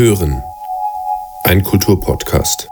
Hören. Ein Kulturpodcast.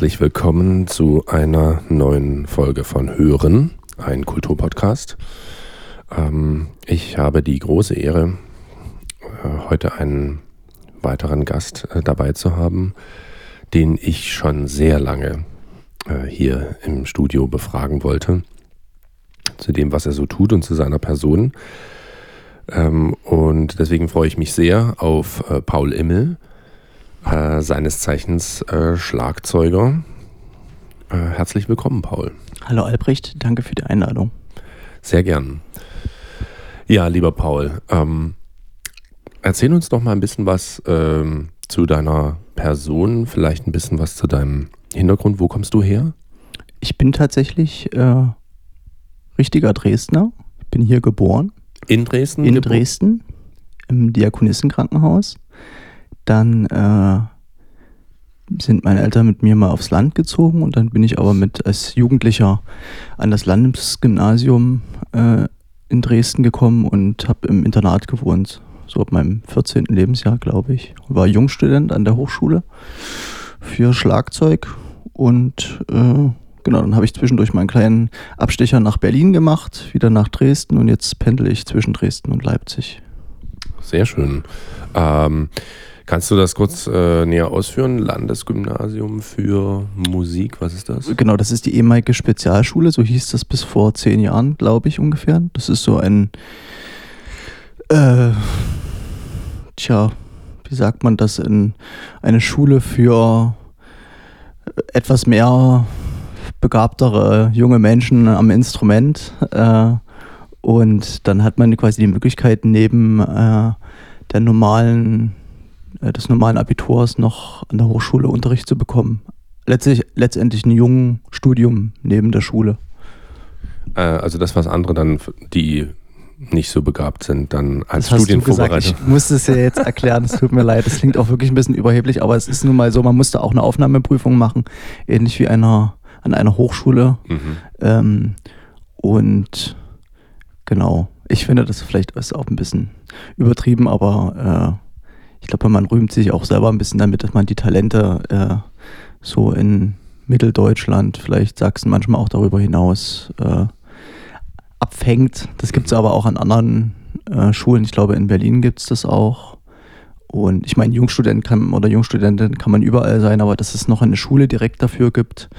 Herzlich willkommen zu einer neuen Folge von Hören, ein Kulturpodcast. Ähm, ich habe die große Ehre, äh, heute einen weiteren Gast äh, dabei zu haben, den ich schon sehr lange äh, hier im Studio befragen wollte, zu dem, was er so tut und zu seiner Person. Ähm, und deswegen freue ich mich sehr auf Paul Immel, äh, seines Zeichens äh, Schlagzeuger. Äh, herzlich willkommen, Paul. Hallo Albrecht, danke für die Einladung. Sehr gern. Ja, lieber Paul, ähm, erzähl uns doch mal ein bisschen was ähm, zu deiner Person, vielleicht ein bisschen was zu deinem Hintergrund. Wo kommst du her? Ich bin tatsächlich äh, richtiger Dresdner. Ich bin hier geboren. In Dresden? In Dresden, im Diakonissenkrankenhaus. Dann äh, sind meine Eltern mit mir mal aufs Land gezogen und dann bin ich aber mit als Jugendlicher an das Landesgymnasium äh, in Dresden gekommen und habe im Internat gewohnt. So ab meinem 14. Lebensjahr, glaube ich. War Jungstudent an der Hochschule für Schlagzeug und äh, genau, dann habe ich zwischendurch meinen kleinen Abstecher nach Berlin gemacht, wieder nach Dresden und jetzt pendel ich zwischen Dresden und Leipzig. Sehr schön. Ähm, kannst du das kurz äh, näher ausführen? Landesgymnasium für Musik, was ist das? Genau, das ist die ehemalige Spezialschule, so hieß das bis vor zehn Jahren, glaube ich ungefähr. Das ist so ein, äh, tja, wie sagt man das, in eine Schule für etwas mehr begabtere junge Menschen am Instrument. Äh, und dann hat man quasi die Möglichkeit, neben äh, der normalen, äh, des normalen Abiturs noch an der Hochschule Unterricht zu bekommen. Letztlich, letztendlich ein jungen Studium neben der Schule. Äh, also das, was andere dann, die nicht so begabt sind, dann als das Studienvorbereitung. Ich musste es ja jetzt erklären, es tut mir leid, es klingt auch wirklich ein bisschen überheblich, aber es ist nun mal so, man musste auch eine Aufnahmeprüfung machen, ähnlich wie einer, an einer Hochschule. Mhm. Ähm, und genau, ich finde, das vielleicht ist auch ein bisschen übertrieben, aber äh, ich glaube, man rühmt sich auch selber ein bisschen damit, dass man die Talente äh, so in Mitteldeutschland, vielleicht Sachsen, manchmal auch darüber hinaus äh, abfängt. Das gibt es aber auch an anderen äh, Schulen. Ich glaube, in Berlin gibt es das auch. Und ich meine, Jungstudent kann oder Jungstudentin kann man überall sein, aber dass es noch eine Schule direkt dafür gibt,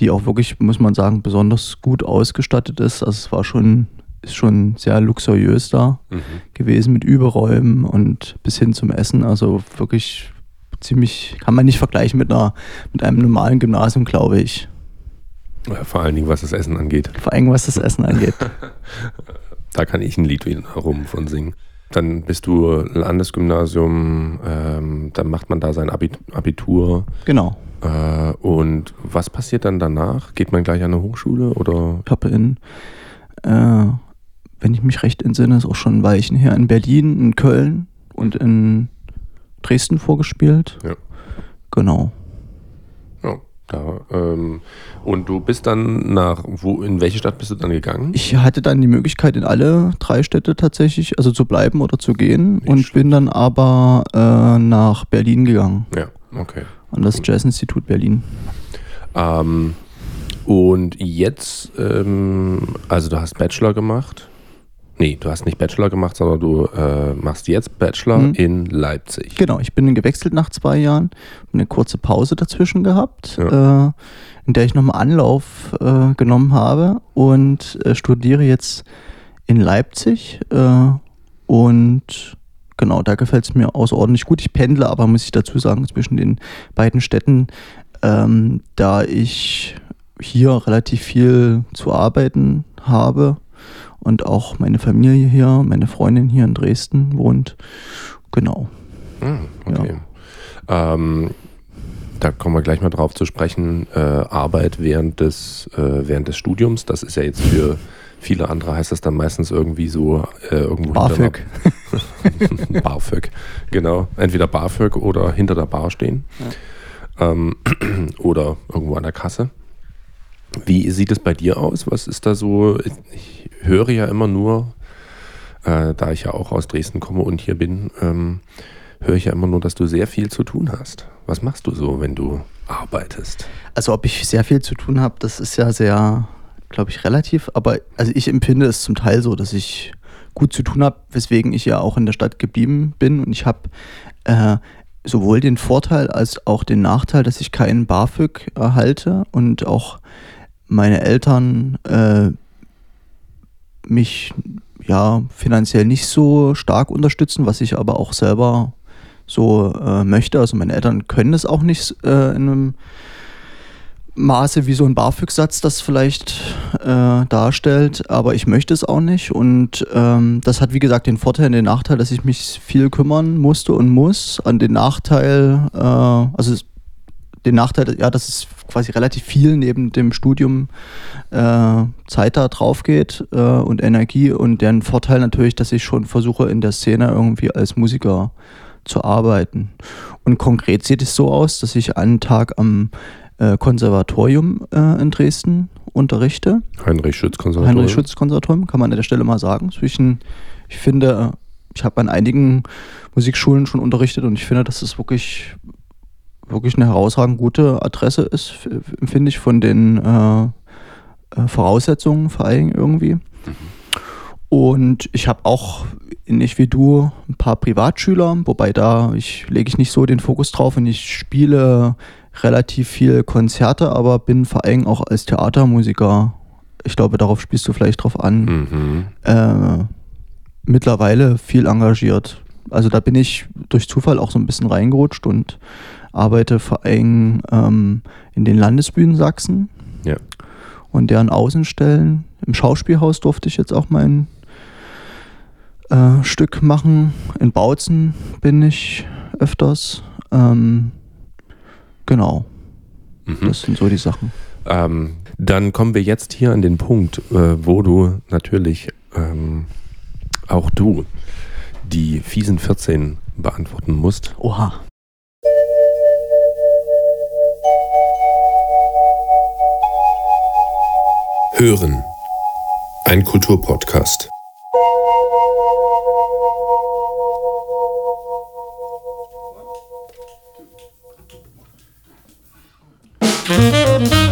die auch wirklich, muss man sagen, besonders gut ausgestattet ist. Also es war schon, ist schon sehr luxuriös da mhm. gewesen mit Überräumen und bis hin zum Essen. Also wirklich ziemlich, kann man nicht vergleichen mit einer, mit einem normalen Gymnasium, glaube ich. Vor allen Dingen, was das Essen angeht. Vor allem, was das Essen angeht. da kann ich ein Lied herum von singen. Dann bist du Landesgymnasium, ähm, dann macht man da sein Abitur. Genau. Äh, und was passiert dann danach? Geht man gleich an eine Hochschule oder? Ich habe in, äh, wenn ich mich recht entsinne, ist auch schon ein Weichen her, in Berlin, in Köln und in Dresden vorgespielt. Ja. Genau. Da, ähm, und du bist dann nach, wo, in welche Stadt bist du dann gegangen? Ich hatte dann die Möglichkeit, in alle drei Städte tatsächlich, also zu bleiben oder zu gehen Nicht und schlimm. bin dann aber äh, nach Berlin gegangen. Ja, okay. An das Jazz-Institut Berlin. Ähm, und jetzt, ähm, also du hast Bachelor gemacht Nee, du hast nicht Bachelor gemacht, sondern du äh, machst jetzt Bachelor mhm. in Leipzig. Genau, ich bin gewechselt nach zwei Jahren, eine kurze Pause dazwischen gehabt, ja. äh, in der ich nochmal Anlauf äh, genommen habe und äh, studiere jetzt in Leipzig äh, und genau, da gefällt es mir außerordentlich gut. Ich pendle aber, muss ich dazu sagen, zwischen den beiden Städten, ähm, da ich hier relativ viel zu arbeiten habe und auch meine Familie hier, meine Freundin hier in Dresden wohnt. Genau. Hm, okay. Ja. Ähm, da kommen wir gleich mal drauf zu sprechen. Äh, Arbeit während des, äh, während des Studiums, das ist ja jetzt für viele andere heißt das dann meistens irgendwie so äh, irgendwo BAföG. BAföG, genau. Entweder BAföG oder hinter der Bar stehen. Ja. Ähm, oder irgendwo an der Kasse. Wie sieht es bei dir aus? Was ist da so? Ich höre ja immer nur, äh, da ich ja auch aus Dresden komme und hier bin, ähm, höre ich ja immer nur, dass du sehr viel zu tun hast. Was machst du so, wenn du arbeitest? Also ob ich sehr viel zu tun habe, das ist ja sehr, glaube ich, relativ. Aber also ich empfinde es zum Teil so, dass ich gut zu tun habe, weswegen ich ja auch in der Stadt geblieben bin. Und ich habe äh, sowohl den Vorteil als auch den Nachteil, dass ich keinen BAföG erhalte und auch meine Eltern äh, mich ja finanziell nicht so stark unterstützen, was ich aber auch selber so äh, möchte. Also meine Eltern können es auch nicht äh, in einem Maße wie so ein BAföG-Satz das vielleicht äh, darstellt, aber ich möchte es auch nicht. Und ähm, das hat, wie gesagt, den Vorteil und den Nachteil, dass ich mich viel kümmern musste und muss. An den Nachteil, äh, also den Nachteil, ja, dass es quasi relativ viel neben dem Studium äh, Zeit da drauf geht äh, und Energie und den Vorteil natürlich, dass ich schon versuche, in der Szene irgendwie als Musiker zu arbeiten. Und konkret sieht es so aus, dass ich einen Tag am äh, Konservatorium äh, in Dresden unterrichte. Heinrich Schütz Konservatorium. Heinrich Schütz Konservatorium, kann man an der Stelle mal sagen. Zwischen, ich finde, ich habe an einigen Musikschulen schon unterrichtet und ich finde, dass es wirklich, wirklich eine herausragend gute Adresse ist, finde ich, von den äh, äh, Voraussetzungen vor allem irgendwie. Mhm. Und ich habe auch, nicht wie du, ein paar Privatschüler, wobei da ich lege ich nicht so den Fokus drauf und ich spiele relativ viel Konzerte, aber bin vor allem auch als Theatermusiker, ich glaube, darauf spielst du vielleicht drauf an, mhm. äh, mittlerweile viel engagiert. Also da bin ich durch Zufall auch so ein bisschen reingerutscht und arbeite vor allem ähm, in den Landesbühnen Sachsen ja. und deren Außenstellen. Im Schauspielhaus durfte ich jetzt auch mein äh, Stück machen. In Bautzen bin ich öfters. Ähm, Genau. Mhm. Das sind so die Sachen. Ähm, dann kommen wir jetzt hier an den Punkt, äh, wo du natürlich ähm, auch du die fiesen 14 beantworten musst. Oha. Hören. Ein Kulturpodcast. Musik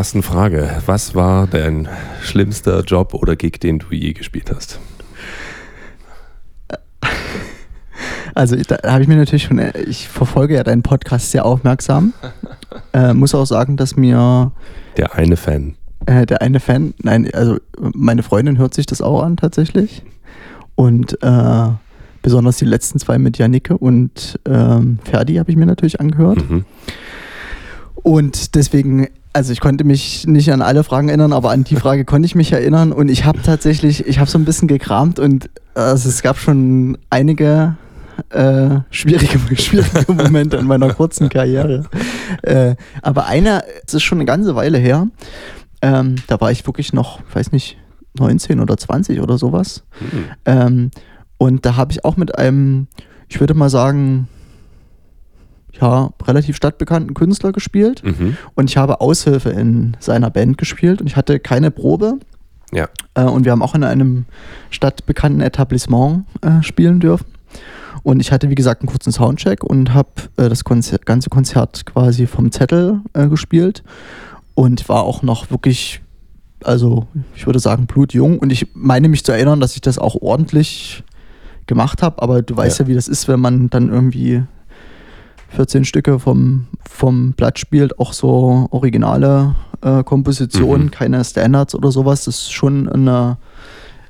ersten Frage. Was war dein schlimmster Job oder Gig, den du je gespielt hast? Also da habe ich mir natürlich schon, ich verfolge ja deinen Podcast sehr aufmerksam. Äh, muss auch sagen, dass mir Der eine Fan. äh, der eine Fan, nein, also meine Freundin hört sich das auch an tatsächlich. Und äh, besonders die letzten zwei mit Janike und ähm, Ferdi habe ich mir natürlich angehört. Mhm. Und deswegen, also ich konnte mich nicht an alle Fragen erinnern, aber an die Frage konnte ich mich erinnern. Und ich habe tatsächlich, ich habe so ein bisschen gekramt und also es gab schon einige äh, schwierige, schwierige Momente in meiner kurzen Karriere. Äh, aber einer, es ist schon eine ganze Weile her, ähm, da war ich wirklich noch, ich weiß nicht, 19 oder 20 oder sowas. Mhm. Ähm, und da habe ich auch mit einem, ich würde mal sagen, ja, relativ stadtbekannten Künstler gespielt. Mhm. Und ich habe Aushilfe in seiner Band gespielt und ich hatte keine Probe. Ja. Äh, und wir haben auch in einem stadtbekannten Etablissement äh, spielen dürfen. Und ich hatte, wie gesagt, einen kurzen Soundcheck und habe äh, das Konzer ganze Konzert quasi vom Zettel äh, gespielt. Und war auch noch wirklich, also ich würde sagen, blutjung. Und ich meine mich zu erinnern, dass ich das auch ordentlich gemacht habe. Aber du weißt Ja. ja, wie das ist, wenn man dann irgendwie 14 Stücke vom, vom Blatt spielt, auch so originale äh, Kompositionen, Mhm. keine Standards oder sowas. Das ist schon eine,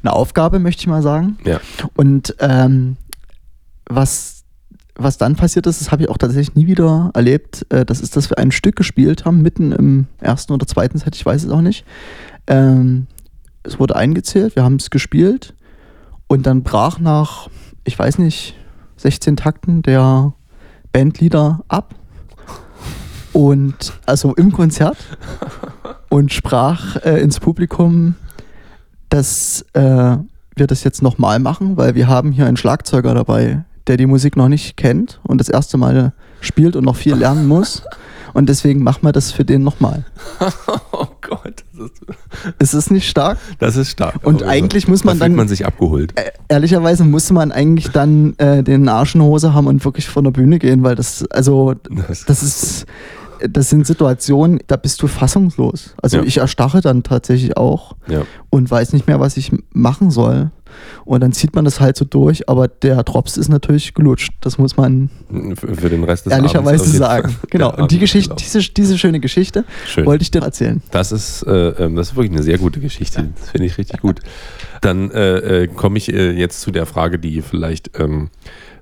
eine Aufgabe, möchte ich mal sagen. Ja. Und ähm, was, was dann passiert ist, das habe ich auch tatsächlich nie wieder erlebt. Äh, das ist, dass wir ein Stück gespielt haben, mitten im ersten oder zweiten Set, ich weiß es auch nicht. Ähm, es wurde eingezählt, wir haben es gespielt und dann brach nach, ich weiß nicht, 16 Takten der Bandleader ab. Und also im Konzert und sprach äh, ins Publikum, dass äh, wir das jetzt nochmal machen, weil wir haben hier einen Schlagzeuger dabei, der die Musik noch nicht kennt und das erste Mal spielt und noch viel lernen muss. Und deswegen machen wir das für den nochmal. Oh Gott, das ist, Ist es nicht stark? das ist stark. Und Aber eigentlich muss man da dann- man sich abgeholt. Äh, ehrlicherweise musste man eigentlich dann äh, den Arsch in Hose haben und wirklich von der Bühne gehen, weil das, also, Das- das ist, das sind Situationen, da bist du fassungslos. Also Ja. ich erstarre dann tatsächlich auch Ja. und weiß nicht mehr, was ich machen soll. Und dann zieht man das halt so durch, aber der Drops ist natürlich gelutscht. Das muss man Für, für den Rest des ehrlicherweise sagen. Genau. Und die Geschichte, diese, diese schöne Geschichte Schön. wollte ich dir erzählen. Das ist, äh, ähm, das ist wirklich eine sehr gute Geschichte. Das finde ich richtig gut. Dann äh, äh, komme ich äh, jetzt zu der Frage, die vielleicht ähm,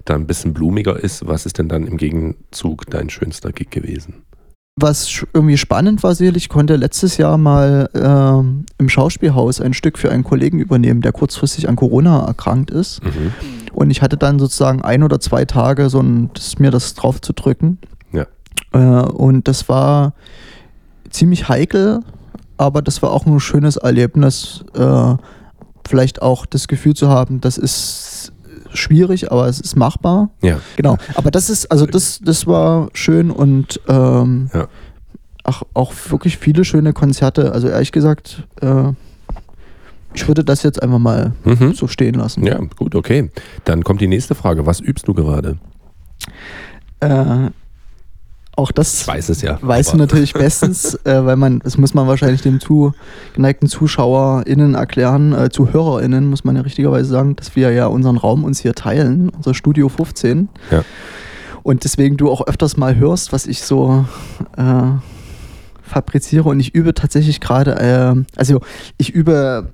da ein bisschen blumiger ist. Was ist denn dann im Gegenzug dein schönster Gig gewesen? Was irgendwie spannend war, sicherlich, ich konnte letztes Jahr mal ähm, im Schauspielhaus ein Stück für einen Kollegen übernehmen, der kurzfristig an Corona erkrankt ist. Mhm. Und ich hatte dann sozusagen ein oder zwei Tage, so ein, das, mir das drauf zu drücken. Ja. Äh, und das war ziemlich heikel, aber das war auch ein schönes Erlebnis, äh, vielleicht auch das Gefühl zu haben, das ist schwierig, aber es ist machbar. Ja. Genau. Aber das ist, also das, das war schön und ähm, Ja. ach, auch wirklich viele schöne Konzerte. Also ehrlich gesagt, äh, ich würde das jetzt einfach mal Mhm. so stehen lassen. Ja, gut, okay. Dann kommt die nächste Frage. Was übst du gerade? Äh, auch das Ich weiß es ja. weißt du natürlich bestens, äh, weil man, das muss man wahrscheinlich dem zu geneigten ZuschauerInnen erklären, äh, ZuhörerInnen muss man ja richtigerweise sagen, dass wir ja unseren Raum uns hier teilen, unser Studio 15. Ja. Und deswegen du auch öfters mal hörst, was ich so äh, fabriziere und ich übe tatsächlich gerade, äh, also ich übe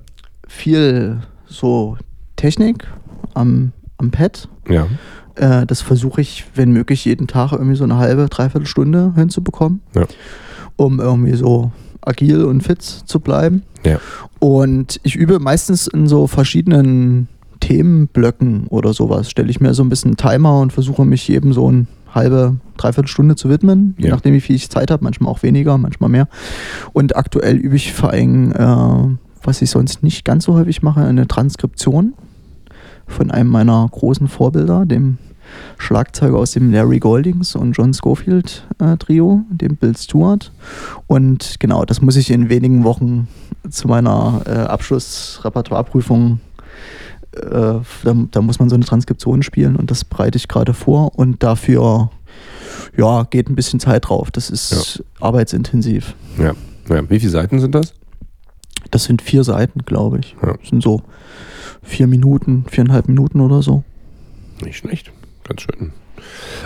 viel so Technik am, am Pad. Ja. Äh, das versuche ich, wenn möglich, jeden Tag irgendwie so eine halbe, dreiviertel Stunde hinzubekommen, Ja. um irgendwie so agil und fit zu bleiben. Ja. Und ich übe meistens in so verschiedenen Themenblöcken oder sowas. Stelle ich mir so ein bisschen einen Timer und versuche mich jedem so eine halbe, dreiviertel Stunde zu widmen, je Ja. nachdem, wie viel ich Zeit habe, manchmal auch weniger, manchmal mehr. Und aktuell übe ich vor allem, äh, was ich sonst nicht ganz so häufig mache, eine Transkription von einem meiner großen Vorbilder, dem Schlagzeuger aus dem Larry Goldings und John Schofield äh, Trio, dem Bill Stewart. Und genau, das muss ich in wenigen Wochen zu meiner äh, Abschlussrepertoireprüfung, äh, da, da muss man so eine Transkription spielen und das bereite ich gerade vor und dafür ja, geht ein bisschen Zeit drauf. Das ist arbeitsintensiv. Ja. ja. Wie viele Seiten sind das? Das sind vier Seiten, glaube ich. Ja. Das sind so vier Minuten, viereinhalb Minuten oder so. Nicht schlecht. Ganz schön.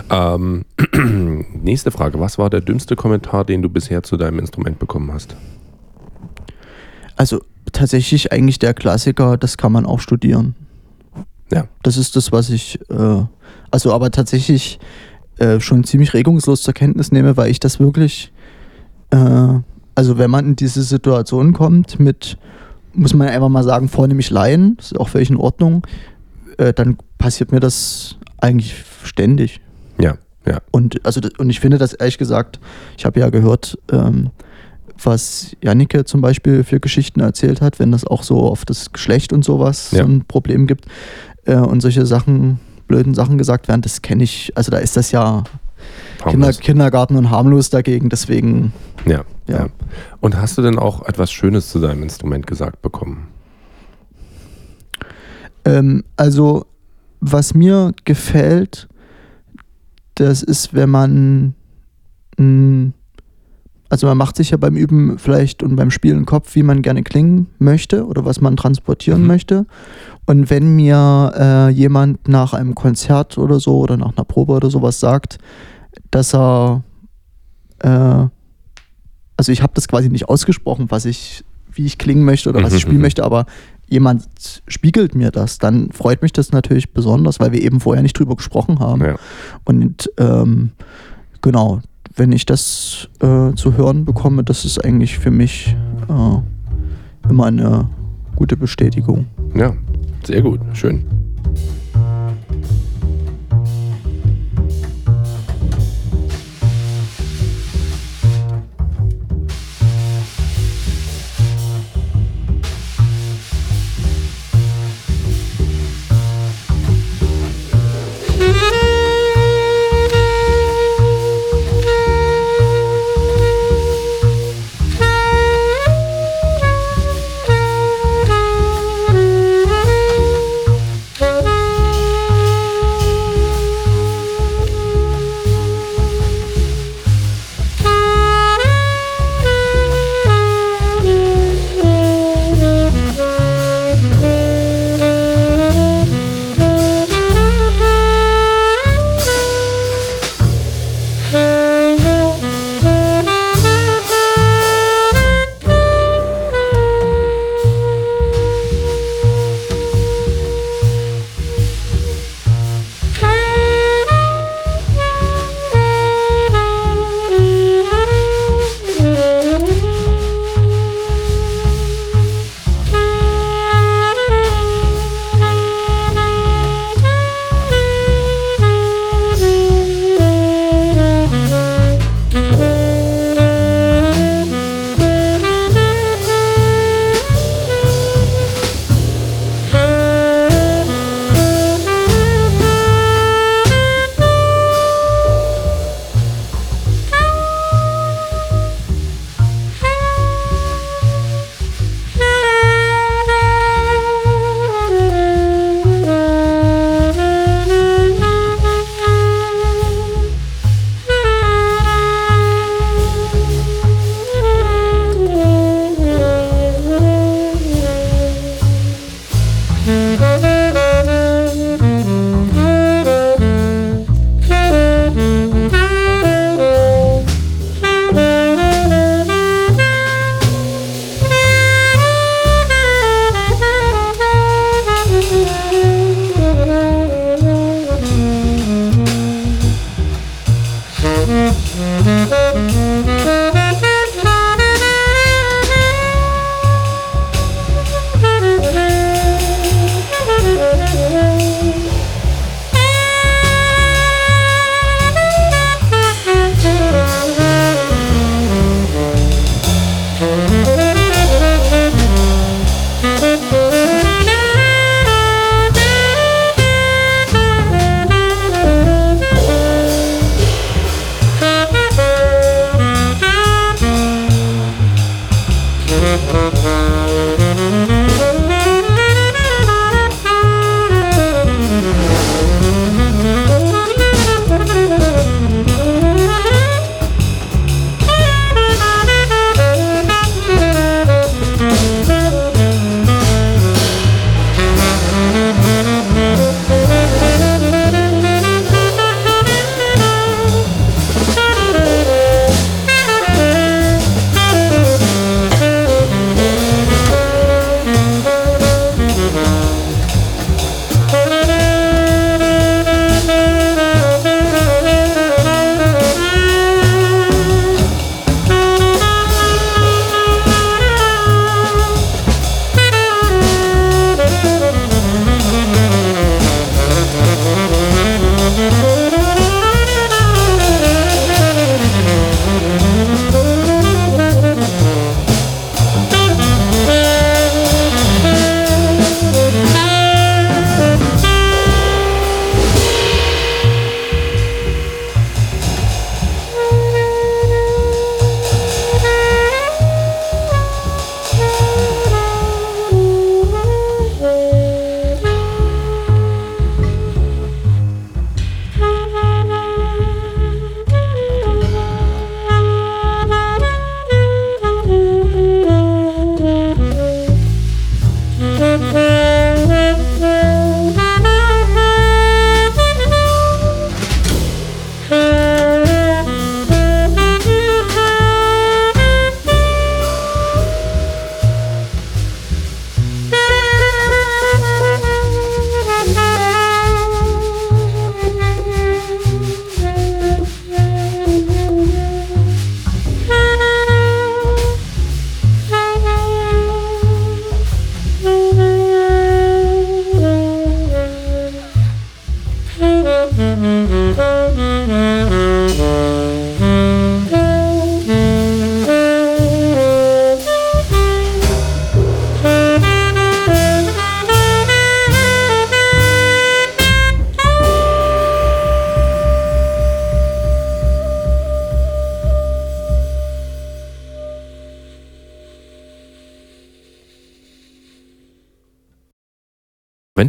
Ähm, nächste Frage. Was war der dümmste Kommentar, den du bisher zu deinem Instrument bekommen hast? Also tatsächlich eigentlich der Klassiker, das kann man auch studieren. Ja. Das ist das, was ich, äh, also aber tatsächlich äh, schon ziemlich regungslos zur Kenntnis nehme, weil ich das wirklich, äh, also wenn man in diese Situation kommt mit, muss man einfach mal sagen, vornehmlich Laien, ist auch völlig in Ordnung, äh, dann passiert mir das eigentlich ständig. Ja, ja. Und, also, und ich finde das ehrlich gesagt, ich habe ja gehört, ähm, was Jannike zum Beispiel für Geschichten erzählt hat, wenn das auch so auf das Geschlecht und sowas Ja. so ein Problem gibt äh, und solche Sachen, blöden Sachen gesagt werden, das kenne ich, also da ist das ja Kinder. Kindergarten und harmlos dagegen, deswegen, Ja, ja. Ja. Und hast du denn auch etwas Schönes zu deinem Instrument gesagt bekommen? ähm, also was mir gefällt, das ist, wenn man, mh, also man macht sich ja beim Üben vielleicht und beim Spielen Kopf, wie man gerne klingen möchte oder was man transportieren Mhm. möchte. Und wenn mir äh, jemand nach einem Konzert oder so oder nach einer Probe oder sowas sagt, dass er, äh, also ich habe das quasi nicht ausgesprochen, was ich, wie ich klingen möchte oder was ich Mhm, spielen mhm. möchte, aber jemand spiegelt mir das, dann freut mich das natürlich besonders, weil wir eben vorher nicht drüber gesprochen haben. Ja. Und ähm, genau, wenn ich das äh, zu hören bekomme, das ist eigentlich für mich äh, immer eine gute Bestätigung. Ja, sehr gut, schön.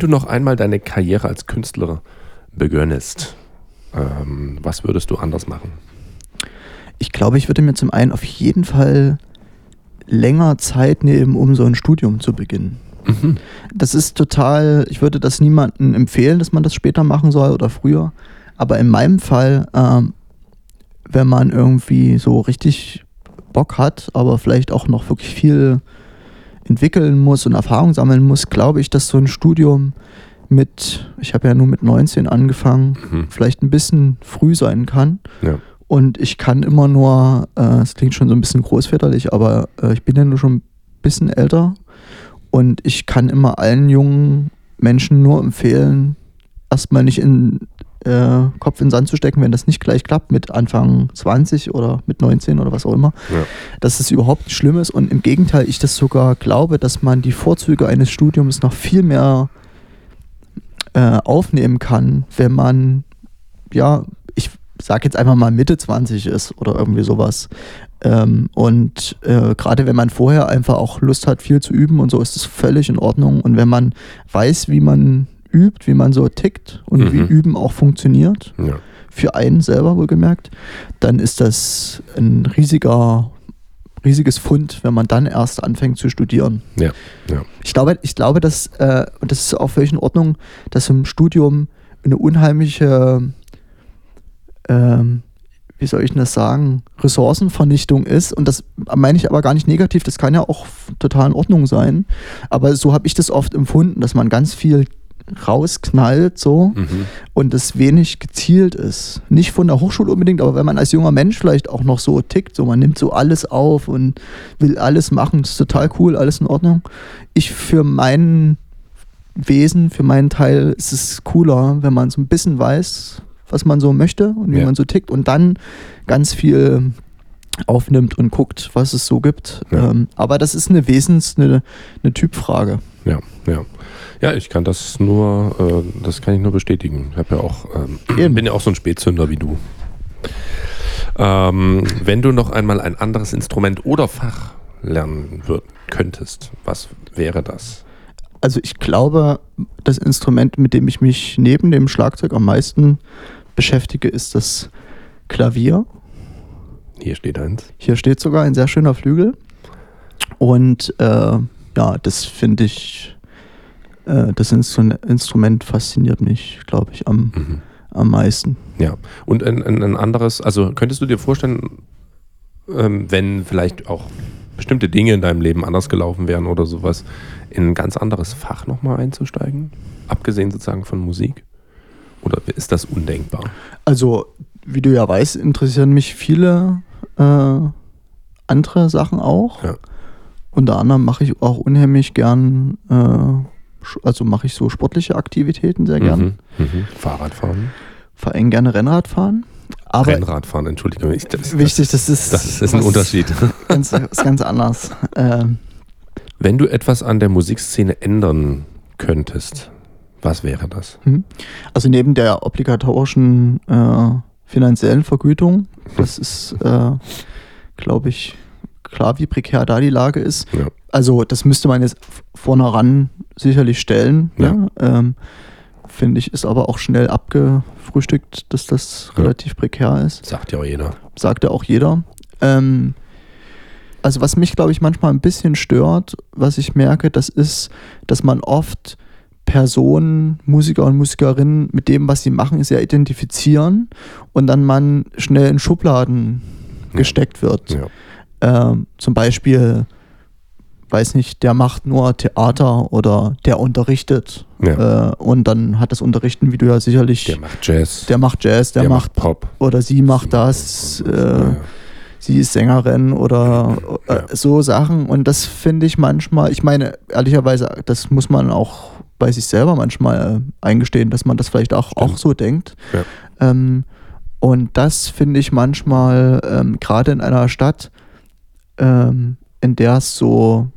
Wenn du noch einmal deine Karriere als Künstler begönnest, ähm, was würdest du anders machen? Ich glaube, ich würde mir zum einen auf jeden Fall länger Zeit nehmen, um so ein Studium zu beginnen. Mhm. Das ist total, ich würde das niemandem empfehlen, dass man das später machen soll oder früher. Aber in meinem Fall, ähm, wenn man irgendwie so richtig Bock hat, aber vielleicht auch noch wirklich viel entwickeln muss und Erfahrung sammeln muss, glaube ich, dass so ein Studium mit, ich habe ja nur mit 19 angefangen, mhm. vielleicht ein bisschen früh sein kann. Ja. Und ich kann immer nur, äh, es äh, klingt schon so ein bisschen großväterlich, aber äh, ich bin ja nur schon ein bisschen älter und ich kann immer allen jungen Menschen nur empfehlen, erstmal nicht in äh, Kopf in den Sand zu stecken, wenn das nicht gleich klappt mit Anfang 20 oder mit 19 oder was auch immer, ja. dass es überhaupt nicht schlimm ist und im Gegenteil, ich das sogar glaube, dass man die Vorzüge eines Studiums noch viel mehr äh, aufnehmen kann, wenn man, ja, ich sag jetzt einfach mal Mitte 20 ist oder irgendwie sowas. Ähm, und äh, gerade wenn man vorher einfach auch Lust hat, viel zu üben und so, ist das völlig in Ordnung. Und wenn man weiß, wie man übt, wie man so tickt und mhm. wie Üben auch funktioniert, ja. für einen selber wohlgemerkt, dann ist das ein riesiger, riesiges Fund, wenn man dann erst anfängt zu studieren. Ja. ja. Ich glaube, ich glaube, dass, äh, und das ist auch völlig in Ordnung, dass im Studium eine unheimliche, ähm, wie soll ich das sagen, Ressourcenvernichtung ist. Und das meine ich aber gar nicht negativ, das kann ja auch total in Ordnung sein. Aber so habe ich das oft empfunden, dass man ganz viel rausknallt so mhm. und es wenig gezielt ist. Nicht von der Hochschule unbedingt, aber wenn man als junger Mensch vielleicht auch noch so tickt, so man nimmt so alles auf und will alles machen, das ist total cool, alles in Ordnung. Ich für mein Wesen, für meinen Teil ist es cooler, wenn man so ein bisschen weiß, was man so möchte und wie ja. man so tickt und dann ganz viel aufnimmt und guckt, was es so gibt. Ja. Ähm, aber das ist eine Wesens-, eine, eine Typfrage. Ja, ja. Ja, ich kann das nur, äh, das kann ich nur bestätigen. Ich ja auch, ähm, bin ja auch so ein Spätzünder wie du. Ähm, wenn du noch einmal ein anderes Instrument oder Fach lernen würd, könntest, was wäre das? Also ich glaube, das Instrument, mit dem ich mich neben dem Schlagzeug am meisten beschäftige, ist das Klavier. Hier steht eins. Hier steht sogar ein sehr schöner Flügel. Und äh, ja, das finde ich äh, das Instrument fasziniert mich, glaube ich, am, mhm. am meisten. Ja, und ein, ein, anderes, also könntest du dir vorstellen, ähm, wenn vielleicht auch bestimmte Dinge in deinem Leben anders gelaufen wären oder sowas, in ein ganz anderes Fach nochmal einzusteigen? Abgesehen sozusagen von Musik? Oder ist das undenkbar? Also, wie du ja weißt, interessieren mich viele äh, andere Sachen auch. Ja. Unter anderem mache ich auch unheimlich gern äh, also mache ich so sportliche Aktivitäten sehr gern. Mhm, mh. Fahrradfahren. Vor allem gerne Rennradfahren. Aber Rennradfahren, entschuldige mich. Das, wichtig, das ist. Das ist ein Unterschied. Ganz, ist ganz anders. Ähm, Wenn du etwas an der Musikszene ändern könntest, was wäre das? Hm? Also neben der obligatorischen äh, finanziellen Vergütung, das ist, äh, glaube ich, klar, wie prekär da die Lage ist. Ja. Also das müsste man jetzt vornherein sicherlich stellen. Ja. Ne? Ähm, Finde ich, ist aber auch schnell abgefrühstückt, dass das ja. relativ prekär ist. Sagt ja auch jeder. Sagt ja auch jeder. Ähm, also was mich, glaube ich, manchmal ein bisschen stört, was ich merke, das ist, dass man oft Personen, Musiker und Musikerinnen mit dem, was sie machen, sehr identifizieren und dann man schnell in Schubladen ja. gesteckt wird. Ja. Ähm, zum Beispiel weiß nicht, der macht nur Theater oder der unterrichtet. Ja. Äh, und dann hat das Unterrichten, wie du ja sicherlich. Der macht Jazz. Der macht Jazz, der, der macht, Pop. Oder sie macht das. Macht äh, ja. Sie ist Sängerin oder äh, so Sachen. Und das finde ich manchmal, ich meine, ehrlicherweise, das muss man auch bei sich selber manchmal äh, eingestehen, dass man das vielleicht auch, auch so denkt. Ja. Ähm, und das finde ich manchmal, ähm, gerade in einer Stadt, ähm, in der es so,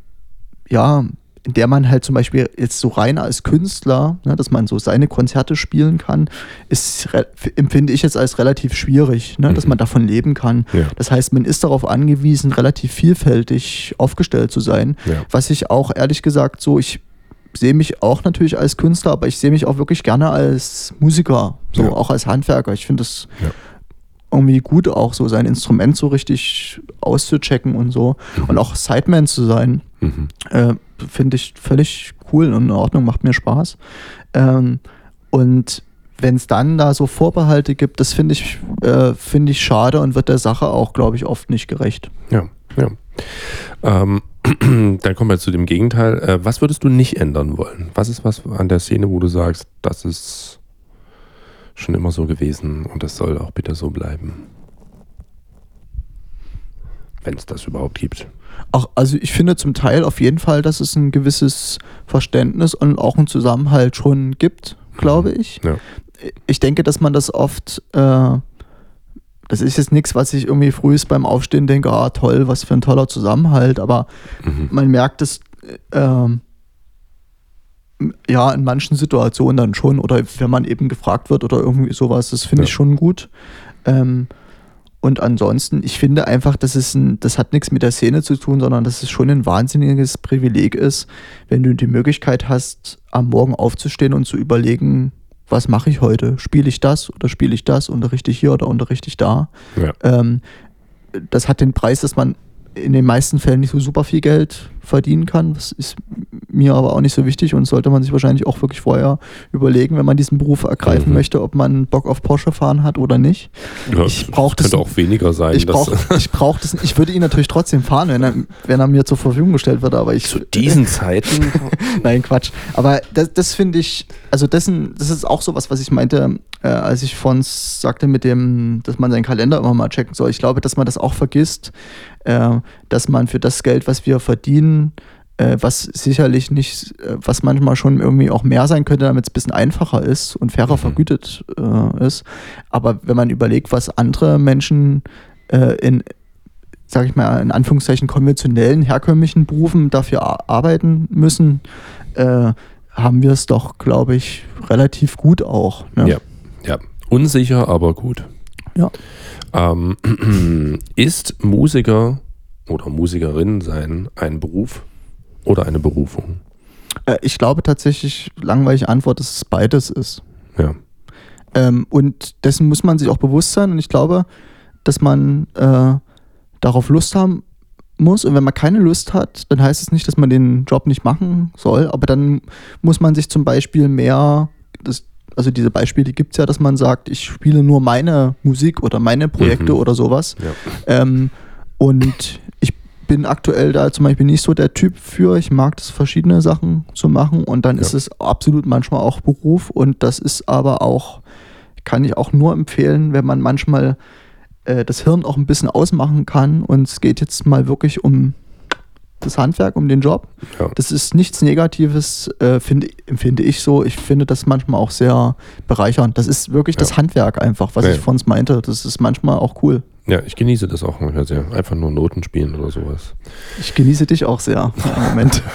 ja, in der man halt zum Beispiel jetzt so rein als Künstler, ne, dass man so seine Konzerte spielen kann, ist, empfinde ich jetzt als relativ schwierig, ne, mhm. dass man davon leben kann. Ja. Das heißt, man ist darauf angewiesen, relativ vielfältig aufgestellt zu sein, ja. was ich auch ehrlich gesagt so, ich sehe mich auch natürlich als Künstler, aber ich sehe mich auch wirklich gerne als Musiker, so ja. auch als Handwerker. Ich finde das irgendwie gut, auch so sein Instrument so richtig auszuchecken und so mhm. und auch Sideman zu sein. Mhm. Äh, Finde ich völlig cool und in Ordnung, macht mir Spaß. Ähm, und wenn es dann da so Vorbehalte gibt, das finde ich, äh, find ich schade und wird der Sache auch, glaube ich, oft nicht gerecht. Ja, ja. Ähm, dann kommen wir zu dem Gegenteil. Äh, was würdest du nicht ändern wollen? Was ist was an der Szene, wo du sagst, das ist schon immer so gewesen und das soll auch bitte so bleiben? Wenn es das überhaupt gibt. Ach, also ich finde zum Teil auf jeden Fall, dass es ein gewisses Verständnis und auch einen Zusammenhalt schon gibt, glaube mhm. ich. Ja. Ich denke, dass man das oft, äh, das ist jetzt nichts, was ich irgendwie frühest beim Aufstehen denke, ah toll, was für ein toller Zusammenhalt, aber mhm. man merkt es äh, ja in manchen Situationen dann schon oder wenn man eben gefragt wird oder irgendwie sowas, das finde ja. ich schon gut. Ähm, und ansonsten, ich finde einfach, dass es ein, das hat nichts mit der Szene zu tun, sondern dass es schon ein wahnsinniges Privileg ist, wenn du die Möglichkeit hast, am Morgen aufzustehen und zu überlegen, was mache ich heute? Spiele ich das oder spiele ich das? Unterrichte ich hier oder unterrichte ich da? Ja. Ähm, das hat den Preis, dass man in den meisten Fällen nicht so super viel Geld verdienen kann. Das ist mir aber auch nicht so wichtig und sollte man sich wahrscheinlich auch wirklich vorher überlegen, wenn man diesen Beruf ergreifen mhm. möchte, ob man Bock auf Porsche fahren hat oder nicht. Ja, ich brauche das. Könnte auch weniger sein. Ich brauche ich brauch das. Ich würde ihn natürlich trotzdem fahren, wenn er, wenn er mir zur Verfügung gestellt wird, aber ich. Zu diesen Zeiten? Nein, Quatsch. Aber das, das finde ich, also dessen, das ist auch so was, was ich meinte, äh, als ich von sagte mit dem, dass man seinen Kalender immer mal checken soll. Ich glaube, dass man das auch vergisst, dass man für das Geld, was wir verdienen, äh, was sicherlich nicht, äh, was manchmal schon irgendwie auch mehr sein könnte, damit es ein bisschen einfacher ist und fairer mhm. vergütet äh, ist. Aber wenn man überlegt, was andere Menschen äh, in, sag ich mal, in Anführungszeichen konventionellen, herkömmlichen Berufen dafür arbeiten müssen, äh, haben wir es doch, glaube ich, relativ gut auch. Ne? Ja, ja. Unsicher, aber gut. Ja. Ähm, ist Musiker oder Musikerin sein ein Beruf? oder eine Berufung? Äh, ich glaube tatsächlich, langweilige Antwort, dass es beides ist. Ja. Ähm, und dessen muss man sich auch bewusst sein. Und ich glaube, dass man äh, darauf Lust haben muss. Und wenn man keine Lust hat, dann heißt es nicht, dass man den Job nicht machen soll. Aber dann muss man sich zum Beispiel mehr, das, also diese Beispiele gibt es ja, dass man sagt, ich spiele nur meine Musik oder meine Projekte mhm. oder sowas. Ja. Ähm, und ich bin aktuell da zum Beispiel nicht so der Typ für. Ich mag das, verschiedene Sachen zu machen und dann ja. ist es absolut manchmal auch Beruf und das ist aber auch, kann ich auch nur empfehlen, wenn man manchmal äh, das Hirn auch ein bisschen ausmachen kann und es geht jetzt mal wirklich um das Handwerk, um den Job. Ja. Das ist nichts Negatives, äh, find, empfinde ich so. Ich finde das manchmal auch sehr bereichernd. Das ist wirklich ja. das Handwerk einfach, was ja. ich von uns meinte. Das ist manchmal auch cool. Ja, ich genieße das auch manchmal sehr. Einfach nur Noten spielen oder sowas. Ich genieße dich auch sehr Moment.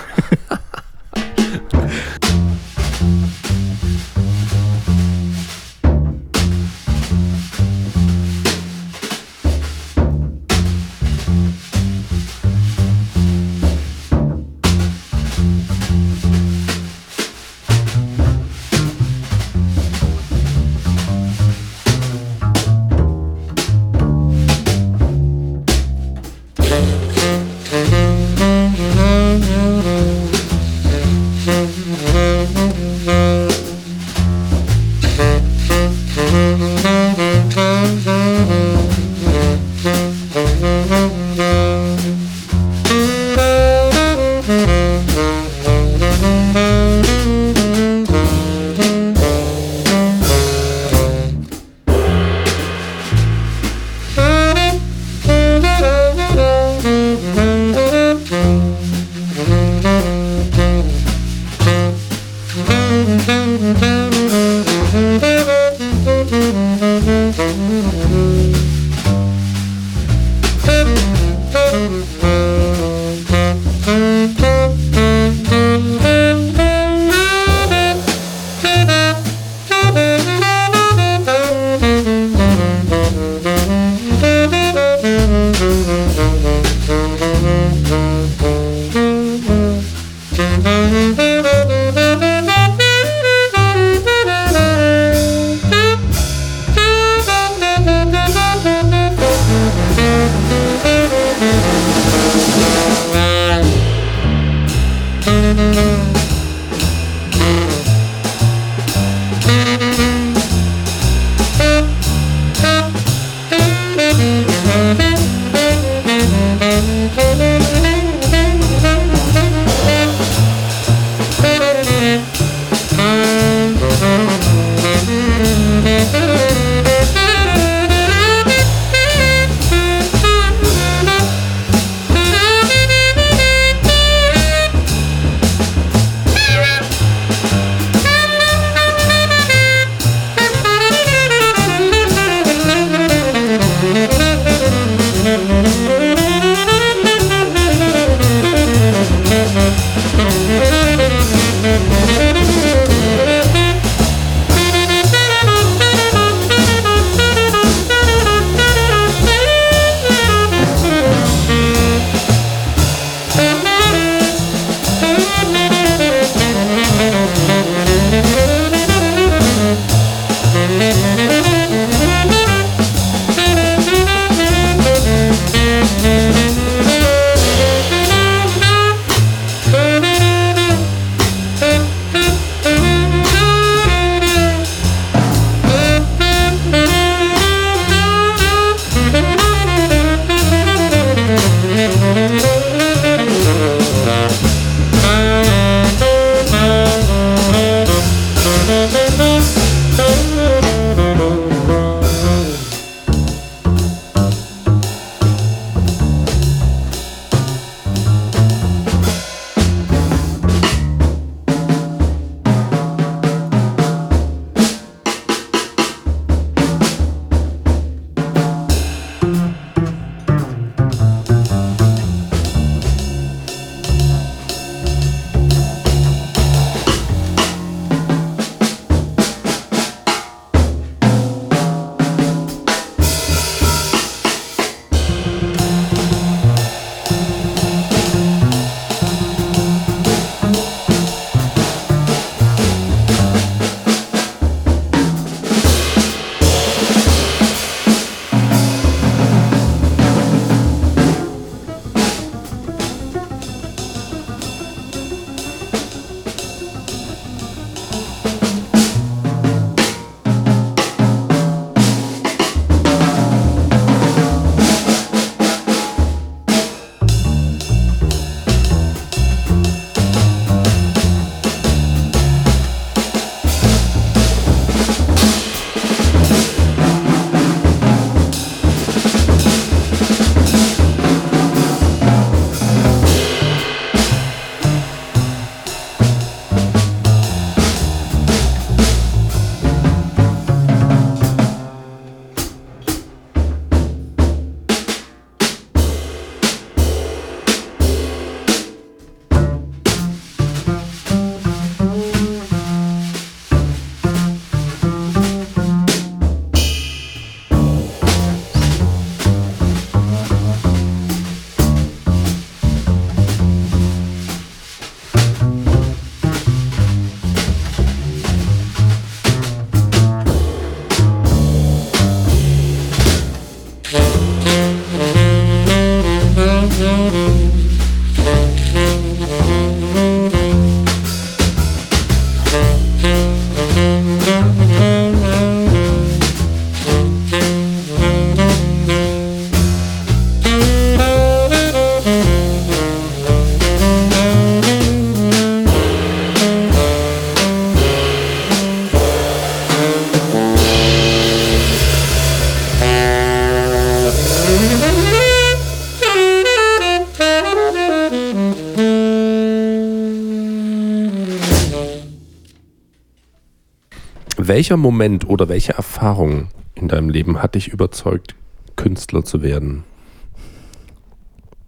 welcher Moment oder welche Erfahrung in deinem Leben hat dich überzeugt, Künstler zu werden?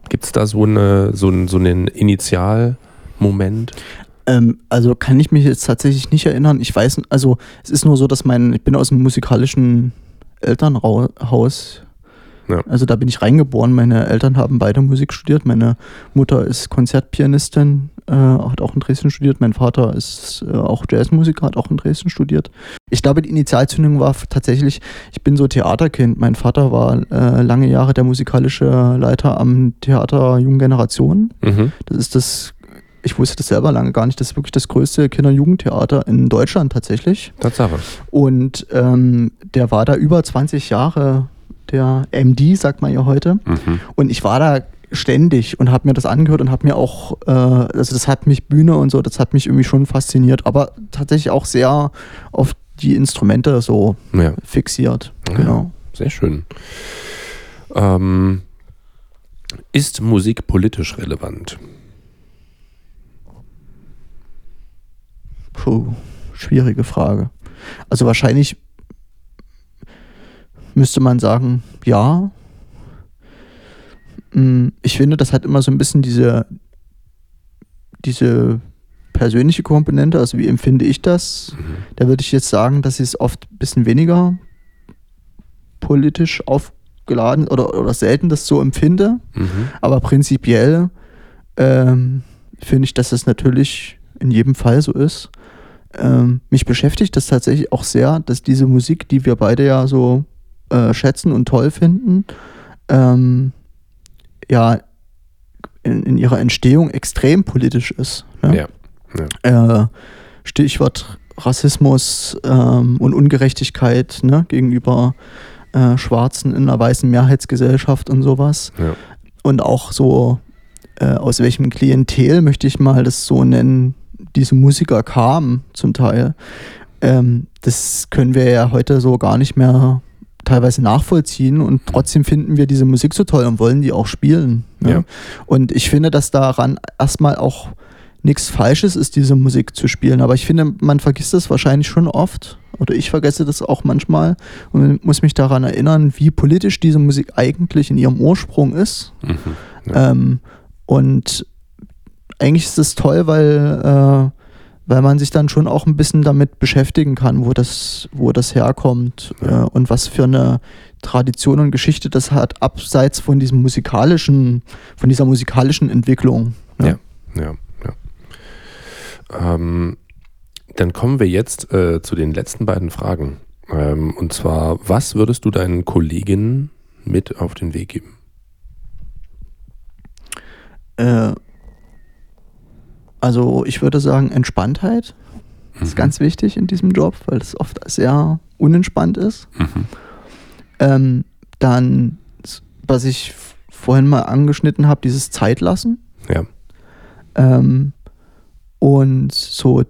Gibt es da so, eine, so, ein, so einen Initialmoment? Ähm, also kann ich mich jetzt tatsächlich nicht erinnern. Ich weiß, also es ist nur so, dass mein, ich bin aus dem musikalischen Elternhaus ja. Also da bin ich reingeboren. Meine Eltern haben beide Musik studiert. Meine Mutter ist Konzertpianistin, äh, hat auch in Dresden studiert. Mein Vater ist äh, auch Jazzmusiker, hat auch in Dresden studiert. Ich glaube, die Initialzündung war tatsächlich, ich bin so Theaterkind. Mein Vater war äh, lange Jahre der musikalische Leiter am Theater Jungen Generation. Mhm. Das ist das ich wusste das selber lange gar nicht, das ist wirklich das größte Kinder- und Jugendtheater in Deutschland tatsächlich. Tatsache. Und ähm, der war da über 20 Jahre der MD, sagt man ja heute. Mhm. Und ich war da ständig und habe mir das angehört und habe mir auch, äh, also das hat mich Bühne und so, das hat mich irgendwie schon fasziniert, aber tatsächlich auch sehr auf die Instrumente so ja. fixiert. Genau. sehr schön. Ähm, ist Musik politisch relevant? Puh, schwierige Frage. Also wahrscheinlich müsste man sagen, ja. Mm, ich finde, das hat immer so ein bisschen diese, diese persönliche Komponente, also wie empfinde ich das? Mhm. Da würde ich jetzt sagen, dass ich es oft ein bisschen weniger politisch aufgeladen oder, oder selten das so empfinde. Mhm. Aber prinzipiell ähm, finde ich, dass das natürlich in jedem Fall so ist. Ähm, mich beschäftigt das tatsächlich auch sehr, dass diese Musik, die wir beide ja so äh, schätzen und toll finden, ähm, ja, in, in, ihrer Entstehung extrem politisch ist. Ne? Ja. ja. Äh, Stichwort Rassismus ähm, und Ungerechtigkeit ne, gegenüber äh, Schwarzen in einer weißen Mehrheitsgesellschaft und sowas. Ja. Und auch so, äh, aus welchem Klientel möchte ich mal das so nennen, diese Musiker kamen zum Teil. Ähm, das können wir ja heute so gar nicht mehr teilweise nachvollziehen und trotzdem finden wir diese Musik so toll und wollen die auch spielen. Ne? Ja. Und ich finde, dass daran erstmal auch nichts Falsches ist, diese Musik zu spielen. Aber ich finde, man vergisst das wahrscheinlich schon oft. Oder ich vergesse das auch manchmal und muss mich daran erinnern, wie politisch diese Musik eigentlich in ihrem Ursprung ist. Mhm, ja. ähm, und eigentlich ist es toll, weil äh, weil man sich dann schon auch ein bisschen damit beschäftigen kann, wo das, wo das herkommt ja. äh, und was für eine Tradition und Geschichte das hat, abseits von diesem musikalischen, von dieser musikalischen Entwicklung. Ja, ja, ja. ja. Ähm, dann kommen wir jetzt äh, zu den letzten beiden Fragen. Ähm, und zwar, was würdest du deinen Kolleginnen mit auf den Weg geben? Äh, also ich würde sagen, Entspanntheit mhm. ist ganz wichtig in diesem Job, weil es oft sehr unentspannt ist. Mhm. Ähm, dann, was ich vorhin mal angeschnitten habe, dieses Zeitlassen. Ja. Ähm, und so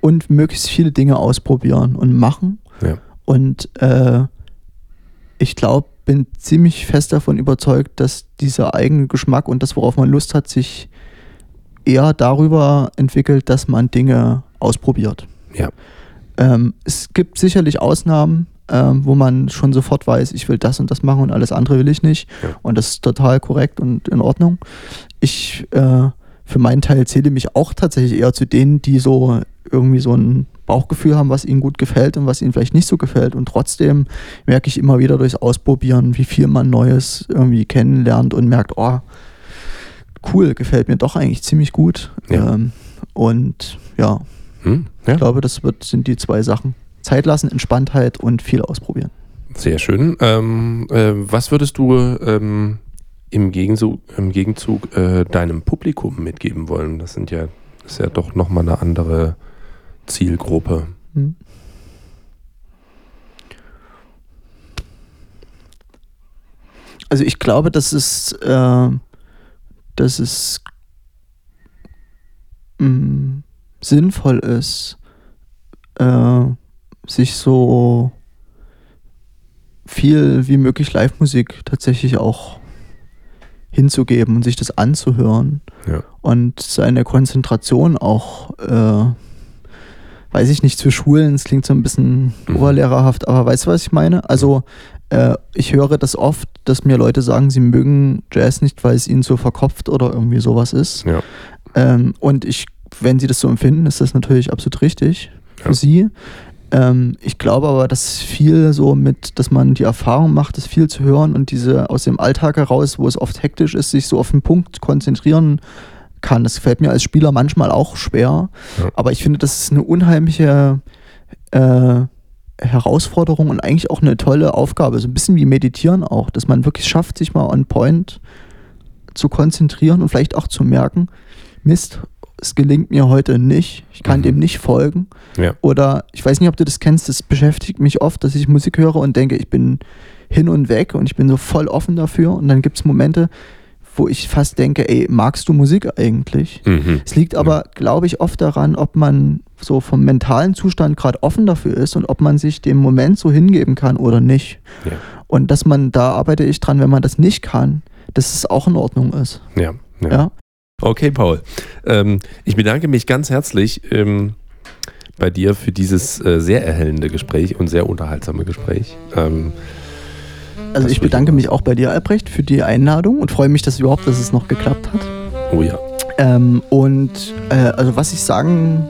und möglichst viele Dinge ausprobieren und machen. Ja. Und äh, ich glaube, bin ziemlich fest davon überzeugt, dass dieser eigene Geschmack und das, worauf man Lust hat, sich eher darüber entwickelt, dass man Dinge ausprobiert. Ja. Ähm, es gibt sicherlich Ausnahmen, ähm, wo man schon sofort weiß, ich will das und das machen und alles andere will ich nicht. Ja. Und das ist total korrekt und in Ordnung. Ich äh, für meinen Teil zähle mich auch tatsächlich eher zu denen, die so irgendwie so ein Bauchgefühl haben, was ihnen gut gefällt und was ihnen vielleicht nicht so gefällt. Und trotzdem merke ich immer wieder durchs Ausprobieren, wie viel man Neues irgendwie kennenlernt und merkt, oh, cool, gefällt mir doch eigentlich ziemlich gut. Ja. Ähm, und ja, hm, ja, ich glaube, das wird, sind die zwei Sachen. Zeit lassen, Entspanntheit und viel ausprobieren. Sehr schön. Ähm, äh, was würdest du ähm, im Gegenzug, im Gegenzug äh, deinem Publikum mitgeben wollen? Das sind ja, das ist ja doch nochmal eine andere Zielgruppe. Hm. Also ich glaube, dass es äh, dass es mh, mm, sinnvoll ist, äh, sich so viel wie möglich Live-Musik tatsächlich auch hinzugeben und sich das anzuhören ja. und seine Konzentration auch äh, weiß ich nicht, zu Schulen, es klingt so ein bisschen Mhm. oberlehrerhaft, aber weißt du, was ich meine? Also äh, ich höre das oft, dass mir Leute sagen, sie mögen Jazz nicht, weil es ihnen so verkopft oder irgendwie sowas ist. Ja. Ähm, und ich, wenn sie das so empfinden, ist das natürlich absolut richtig für Ja. sie. Ähm, ich glaube aber, dass viel so mit, dass man die Erfahrung macht, das viel zu hören und diese aus dem Alltag heraus, wo es oft hektisch ist, sich so auf den Punkt konzentrieren kann. Das fällt mir als Spieler manchmal auch schwer. Ja. Aber ich finde, das ist eine unheimliche äh, Herausforderung und eigentlich auch eine tolle Aufgabe. So ein bisschen wie Meditieren auch, dass man wirklich schafft, sich mal on point zu konzentrieren und vielleicht auch zu merken, Mist, es gelingt mir heute nicht, ich kann Mhm. dem nicht folgen. Ja. Oder ich weiß nicht, ob du das kennst, das beschäftigt mich oft, dass ich Musik höre und denke, ich bin hin und weg und ich bin so voll offen dafür. Und dann gibt es Momente, wo ich fast denke, ey, magst du Musik eigentlich? Mhm. Es liegt aber, glaube ich, oft daran, ob man so vom mentalen Zustand gerade offen dafür ist und ob man sich dem Moment so hingeben kann oder nicht. Ja. Und dass man, da arbeite ich dran, wenn man das nicht kann, dass es auch in Ordnung ist. Ja. ja. Ja. Okay, Paul. Ähm, ich bedanke mich ganz herzlich ähm, bei dir für dieses äh, sehr erhellende Gespräch und sehr unterhaltsame Gespräch. Ähm, Also ich bedanke mich auch bei dir, Albrecht, für die Einladung und freue mich, dass überhaupt, dass es noch geklappt hat. oh ja. Ähm, und äh, also was ich sagen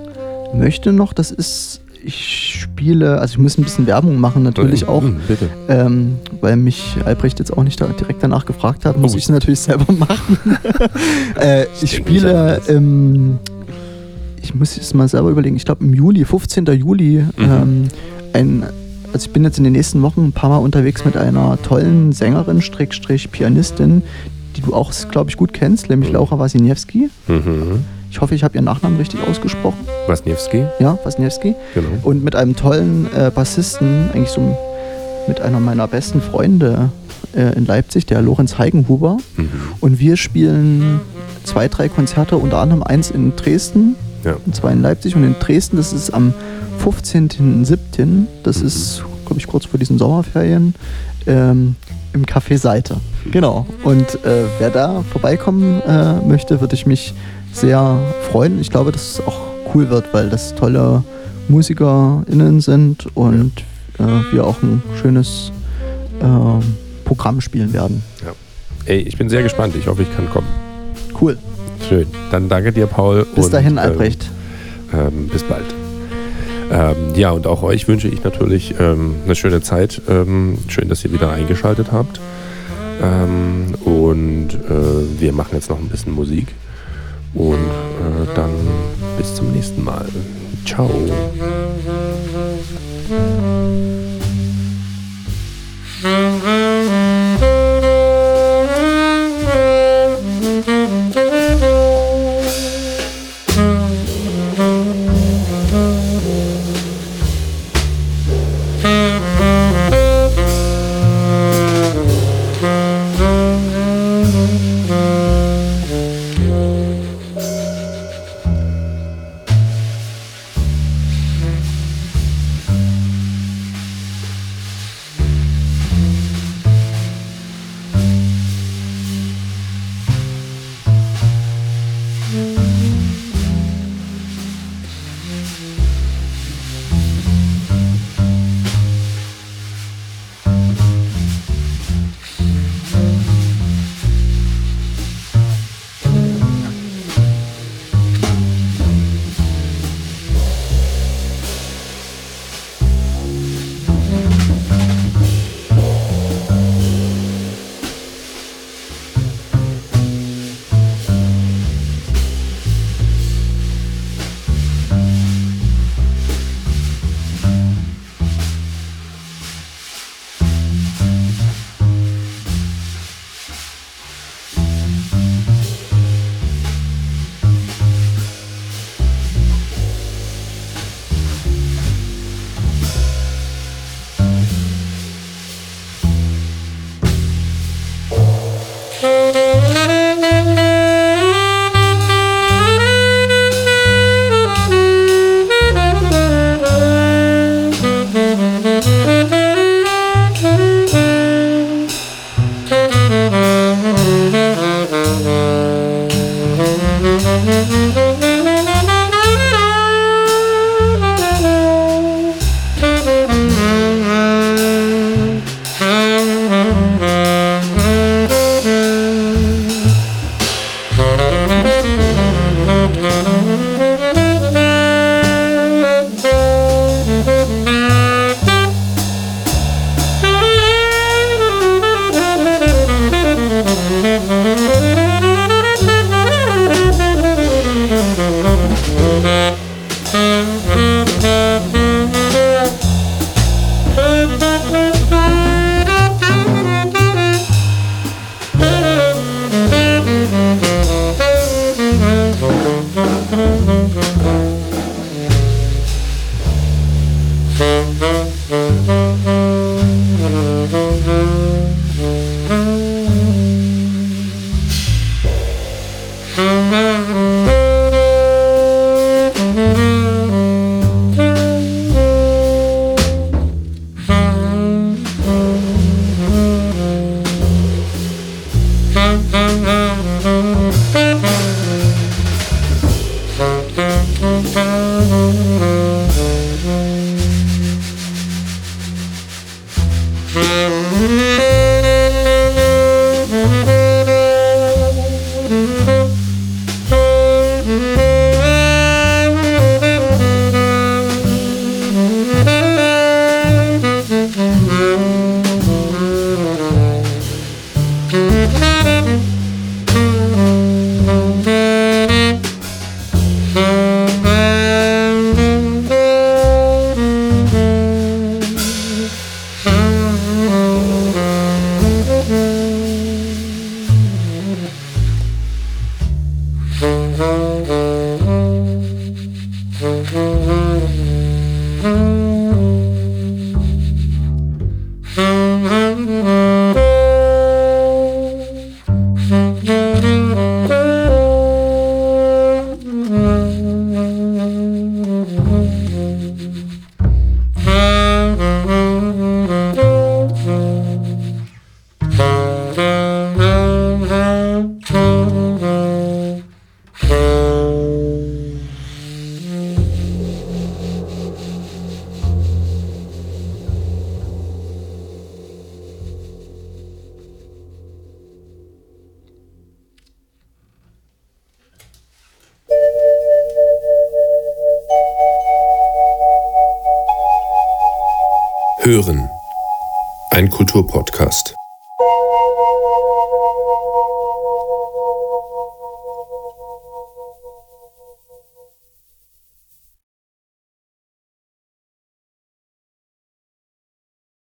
möchte noch, das ist, ich spiele, also ich muss ein bisschen Werbung machen natürlich auch, Mhm, bitte. ähm, weil mich Albrecht jetzt auch nicht da direkt danach gefragt hat, muss Oh. ich es natürlich selber machen. äh, ich nicht spiele, das. ähm, ich muss es mal selber überlegen, ich glaube im Juli, 15. Juli, Mhm. ähm, ein, also ich bin jetzt in den nächsten Wochen ein paar Mal unterwegs mit einer tollen Sängerin, Strickstrich Pianistin, die du auch, glaube ich, gut kennst, nämlich Mhm. Laura Wasiniewski. Mhm. Ich hoffe, ich habe ihren Nachnamen richtig ausgesprochen. Wasniewski, Ja, Wasniewski. genau. Und mit einem tollen äh, Bassisten, eigentlich so mit einer meiner besten Freunde äh, in Leipzig, der Lorenz Heigenhuber. Mhm. Und wir spielen zwei, drei Konzerte, unter anderem eins in Dresden Ja. und zwei in Leipzig. Und in Dresden, das ist am 15.07., das Mhm. ist, glaube ich, kurz vor diesen Sommerferien, ähm, im Café Seite. Genau. Und äh, wer da vorbeikommen äh, möchte, würde ich mich sehr freuen. Ich glaube, dass es auch cool wird, weil das tolle MusikerInnen sind und äh, wir auch ein schönes ähm, Programm spielen werden. Ey, ich bin sehr gespannt. Ich hoffe, ich kann kommen. Cool. Schön. Dann danke dir, Paul. Bis und, dahin, Albrecht. Ähm, ähm, bis bald. Ähm, ja, und auch euch wünsche ich natürlich ähm, eine schöne Zeit. Ähm, schön, dass ihr wieder eingeschaltet habt. Ähm, und äh, wir machen jetzt noch ein bisschen Musik. Und äh, dann bis zum nächsten Mal. Ciao. Kulturpodcast.